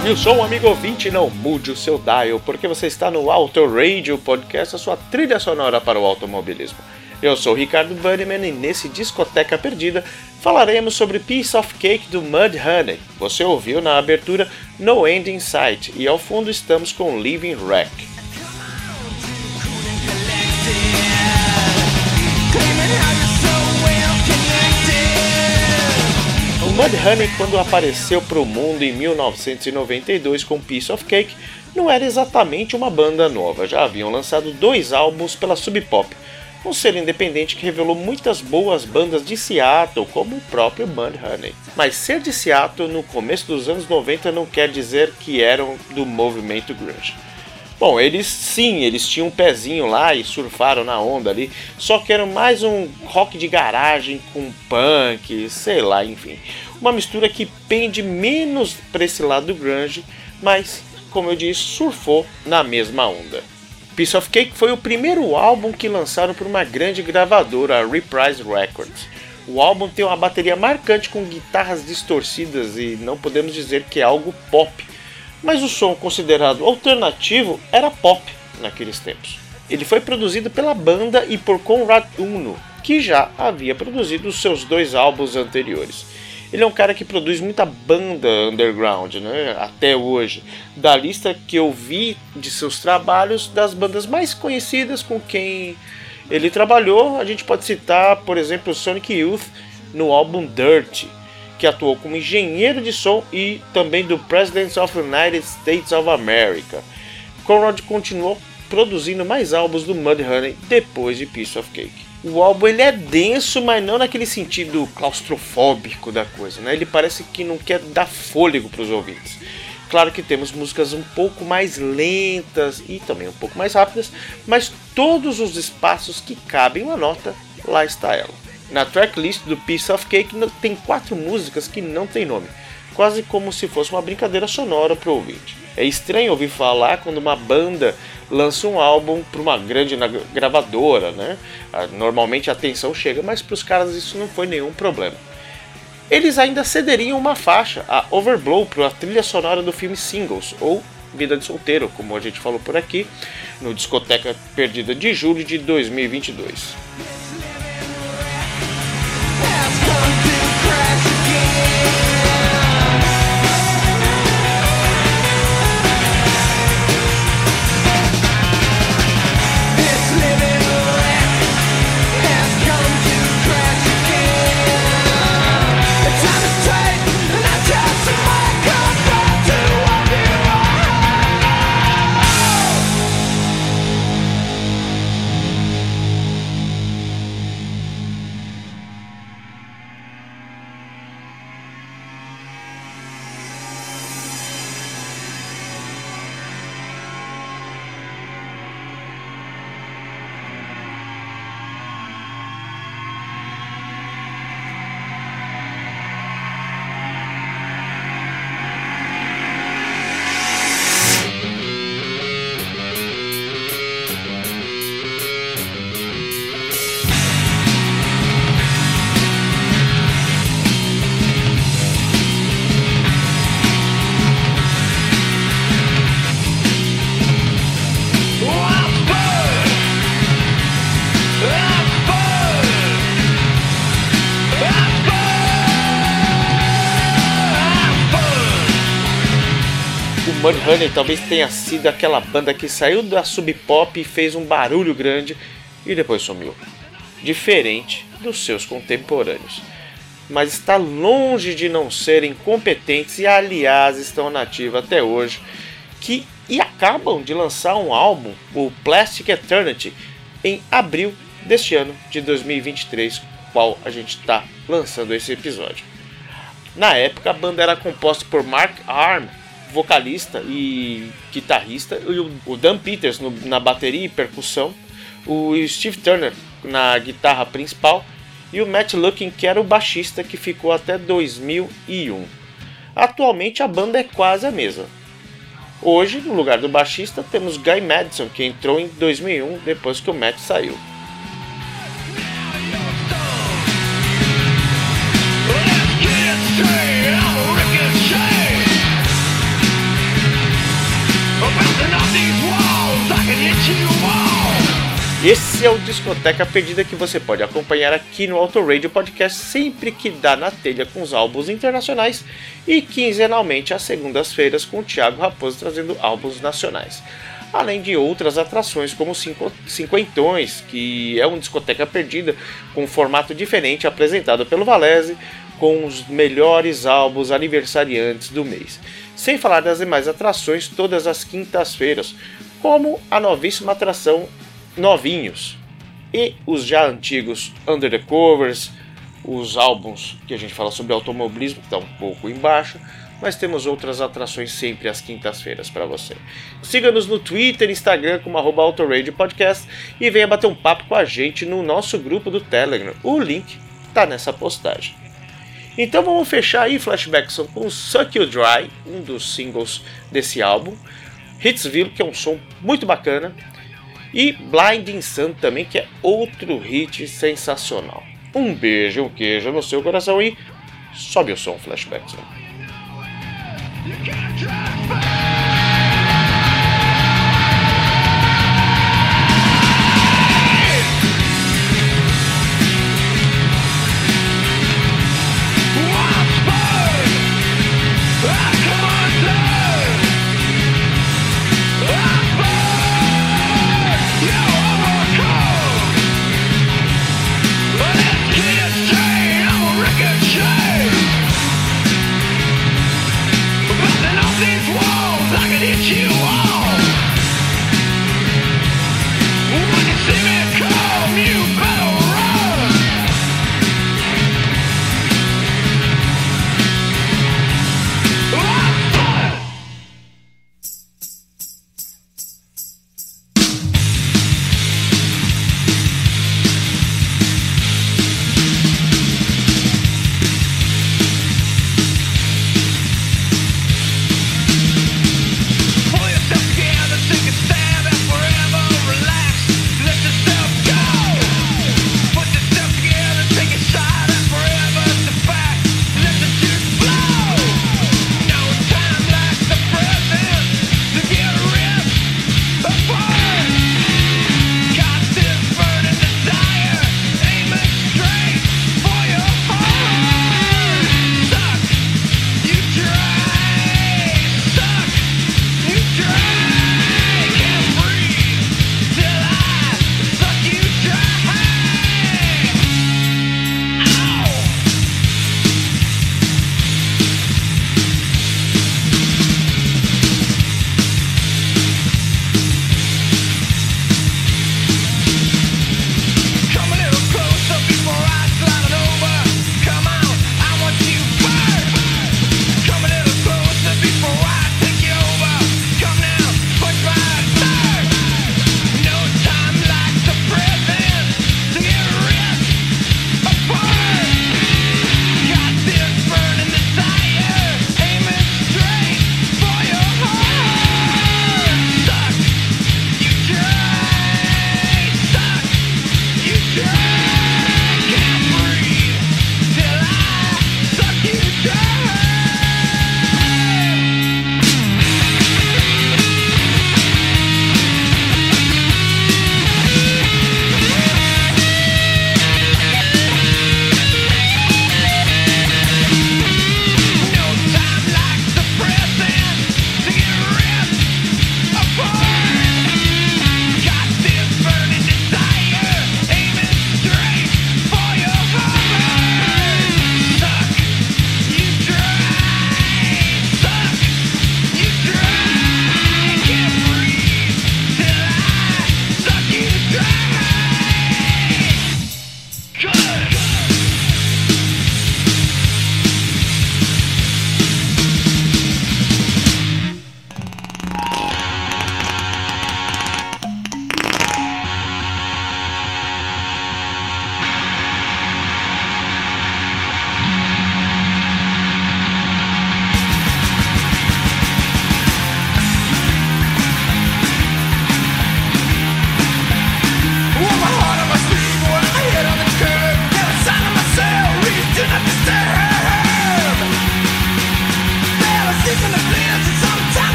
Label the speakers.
Speaker 1: Sobe o som, amigo ouvinte, não mude o seu dial, porque você está no Auto Radio Podcast, a sua trilha sonora para o automobilismo. Eu sou Ricardo Bunnyman e nesse Discoteca Perdida falaremos sobre Piece of Cake do Mud Honey. Você ouviu na abertura No End in Sight e ao fundo estamos com Living Wreck. Mudhoney, quando apareceu para o mundo em 1992 com Piece of Cake, não era exatamente uma banda nova, já haviam lançado dois álbuns pela Sub Pop, um selo independente que revelou muitas boas bandas de Seattle, como o próprio Mudhoney. Mas ser de Seattle no começo dos anos 90 não quer dizer que eram do movimento grunge. Bom, eles sim, eles tinham um pezinho lá e surfaram na onda ali, só que era mais um rock de garagem com punk, sei lá, enfim. Uma mistura que pende menos para esse lado do grunge, mas como eu disse, surfou na mesma onda. Piece of Cake foi o primeiro álbum que lançaram por uma grande gravadora, a Reprise Records. O álbum tem uma bateria marcante com guitarras distorcidas e não podemos dizer que é algo pop, mas o som considerado alternativo era pop naqueles tempos. Ele foi produzido pela banda e por Conrad Uno, que já havia produzido seus dois álbuns anteriores. Ele é um cara que produz muita banda underground, né? Até hoje. Da lista que eu vi de seus trabalhos, das bandas mais conhecidas com quem ele trabalhou, a gente pode citar, por exemplo, Sonic Youth no álbum Dirt, que atuou como engenheiro de som e também do Presidents of the United States of America. Conrad continuou produzindo mais álbuns do Mudhoney depois de Piece of Cake. O álbum ele é denso, mas não naquele sentido claustrofóbico da coisa, né? Ele parece que não quer dar fôlego para os ouvintes. Claro que temos músicas um pouco mais lentas e também um pouco mais rápidas, mas todos os espaços que cabem uma nota, lá está ela. Na tracklist do Piece of Cake tem quatro músicas que não tem nome, quase como se fosse uma brincadeira sonora para o ouvinte. É estranho ouvir falar quando uma banda lança um álbum para uma grande gravadora, né? Normalmente a atenção chega, mas para os caras isso não foi nenhum problema. Eles ainda cederiam uma faixa, a Overblow, para a trilha sonora do filme Singles, ou Vida de Solteiro, como a gente falou por aqui, no Discoteca Perdida de julho de 2022. Mudhoney talvez tenha sido aquela banda que saiu da sub pop e fez um barulho grande e depois sumiu. Diferente dos seus contemporâneos. Mas está longe de não serem competentes e aliás estão nativos até hoje que e acabam de lançar um álbum, o Plastic Eternity, em abril deste ano de 2023, qual a gente está lançando esse episódio. Na época a banda era composta por Mark Arm, vocalista e guitarrista, e o Dan Peters no, na bateria e percussão, o Steve Turner na guitarra principal e o Matt Lukin, que era o baixista que ficou até 2001. Atualmente a banda é quase a mesma. Hoje, no lugar do baixista, temos Guy Madison, que entrou em 2001 depois que o Matt saiu. Esse é o Discoteca Perdida que você pode acompanhar aqui no Auto Radio Podcast sempre que dá na telha com os álbuns internacionais e quinzenalmente às segundas-feiras com o Thiago Raposo trazendo álbuns nacionais. Além de outras atrações como Cinquentões, que é um Discoteca Perdida com formato diferente apresentado pelo Valese com os melhores álbuns aniversariantes do mês. Sem falar das demais atrações todas as quintas-feiras, como a novíssima atração novinhos e os já antigos Under the Covers, os álbuns que a gente fala sobre automobilismo, que estão um pouco embaixo, mas temos outras atrações sempre às quintas-feiras para você. Siga-nos no Twitter, Instagram como Podcast e venha bater um papo com a gente no nosso grupo do Telegram. O link está nessa postagem. Então vamos fechar aí, Flashbackson, com Suck You Dry, um dos singles desse álbum. Hitsville, que é um som muito bacana. E Blinding Sun também, que é outro hit sensacional. Um beijo, um queijo no seu coração e sobe o som, Flashbackson.
Speaker 2: taking